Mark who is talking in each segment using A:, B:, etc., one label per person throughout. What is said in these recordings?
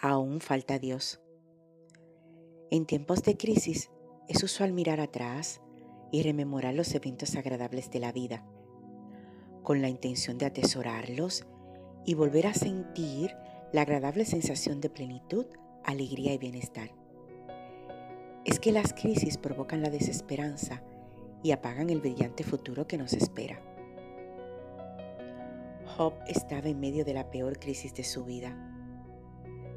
A: Aún falta Dios. En tiempos de crisis es usual mirar atrás y rememorar los eventos agradables de la vida, con la intención de atesorarlos y volver a sentir la agradable sensación de plenitud, alegría y bienestar. Es que las crisis provocan la desesperanza y apagan el brillante futuro que nos espera. Job estaba en medio de la peor crisis de su vida.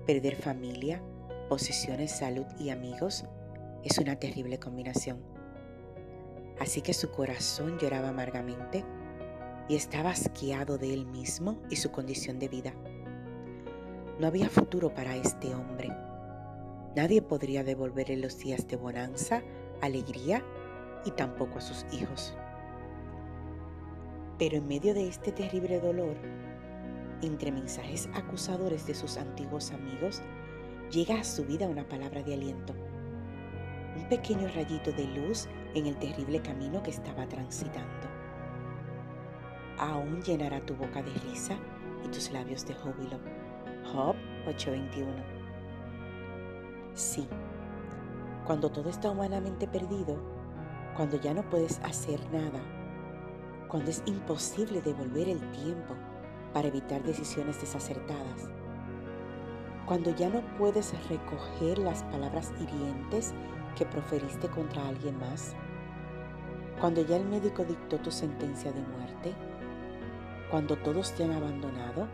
A: Perder familia, posesiones, salud y amigos es una terrible combinación. Así que su corazón lloraba amargamente y estaba asqueado de él mismo y su condición de vida. No había futuro para este hombre. Nadie podría devolverle los días de bonanza, alegría y tampoco a sus hijos. Pero en medio de este terrible dolor, entre mensajes acusadores de sus antiguos amigos, llega a su vida una palabra de aliento, un pequeño rayito de luz en el terrible camino que estaba transitando. Aún llenará tu boca de risa y tus labios de júbilo. Job 8:21. Sí, cuando todo está humanamente perdido, cuando ya no puedes hacer nada, cuando es imposible devolver el tiempo para evitar decisiones desacertadas, cuando ya no puedes recoger las palabras hirientes que proferiste contra alguien más, cuando ya el médico dictó tu sentencia de muerte, cuando todos te han abandonado,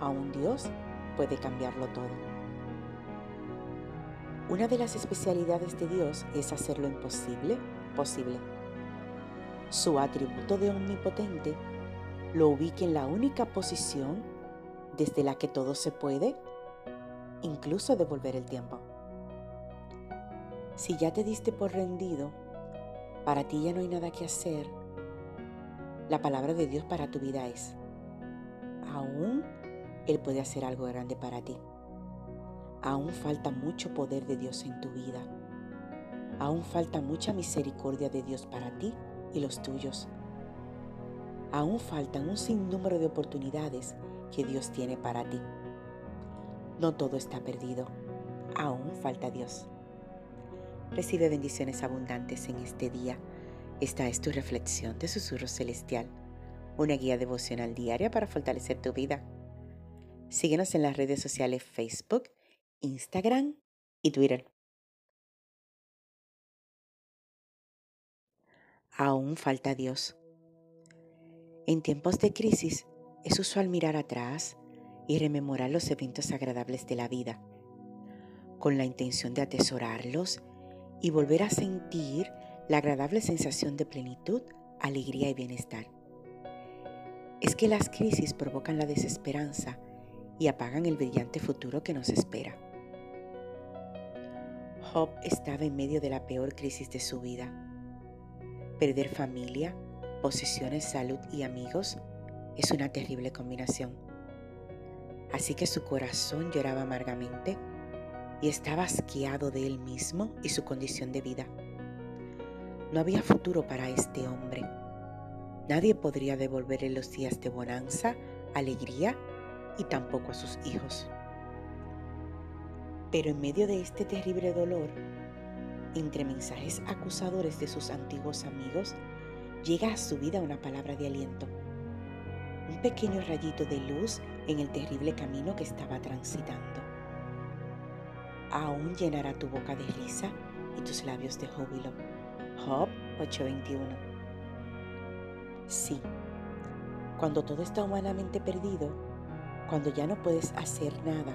A: aún Dios puede cambiarlo todo. Una de las especialidades de Dios es hacer lo imposible posible. Su atributo de omnipotente lo ubique en la única posición desde la que todo se puede, incluso devolver el tiempo. Si ya te diste por rendido, para ti ya no hay nada que hacer, la palabra de Dios para tu vida es, aún Él puede hacer algo grande para ti. Aún falta mucho poder de Dios en tu vida. Aún falta mucha misericordia de Dios para ti y los tuyos. Aún faltan un sinnúmero de oportunidades que Dios tiene para ti. No todo está perdido, aún falta Dios. Recibe bendiciones abundantes en este día. Esta es tu reflexión de Susurro Celestial, una guía devocional diaria para fortalecer tu vida. Síguenos en las redes sociales Facebook, Instagram y Twitter. aún falta Dios. En tiempos de crisis es usual mirar atrás y rememorar los eventos agradables de la vida, con la intención de atesorarlos y volver a sentir la agradable sensación de plenitud, alegría y bienestar. Es que las crisis provocan la desesperanza y apagan el brillante futuro que nos espera. Job estaba en medio de la peor crisis de su vida Perder familia, posesiones, salud y amigos es una terrible combinación. Así que su corazón lloraba amargamente y estaba asqueado de él mismo y su condición de vida. No había futuro para este hombre. Nadie podría devolverle los días de bonanza, alegría y tampoco a sus hijos. Pero en medio de este terrible dolor, entre mensajes acusadores de sus antiguos amigos, llega a su vida una palabra de aliento, un pequeño rayito de luz en el terrible camino que estaba transitando. Aún llenará tu boca de risa y tus labios de júbilo. Job 8:21. Sí, cuando todo está humanamente perdido, cuando ya no puedes hacer nada,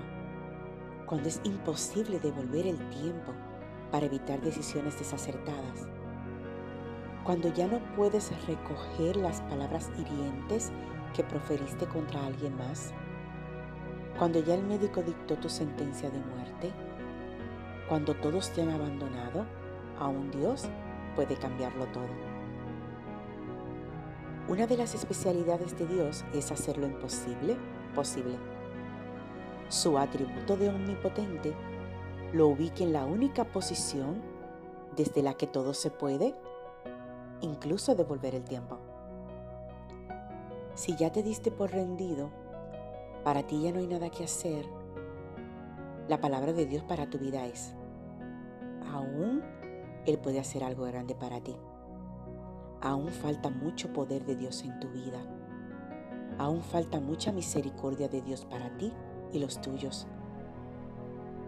A: cuando es imposible devolver el tiempo para evitar decisiones desacertadas. Cuando ya no puedes recoger las palabras hirientes que proferiste contra alguien más. Cuando ya el médico dictó tu sentencia de muerte. Cuando todos te han abandonado, aún Dios puede cambiarlo todo. Una de las especialidades de Dios es hacer lo imposible posible. Su atributo de omnipotente lo ubique en la única posición desde la que todo se puede, incluso devolver el tiempo. Si ya te diste por rendido, para ti ya no hay nada que hacer, La palabra de Dios para tu vida es, aún Él puede hacer algo grande para ti. Aún falta mucho poder de Dios en tu vida. Aún falta mucha misericordia de Dios para ti y los tuyos.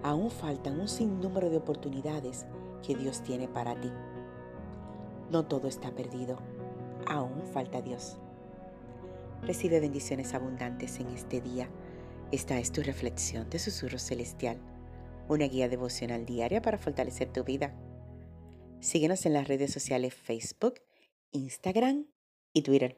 A: Aún faltan un sinnúmero de oportunidades que Dios tiene para ti. No todo está perdido. Aún falta Dios. Recibe bendiciones abundantes en este día. Esta es tu reflexión de Susurro Celestial, una guía devocional diaria para fortalecer tu vida. Síguenos en las redes sociales Facebook, Instagram y Twitter.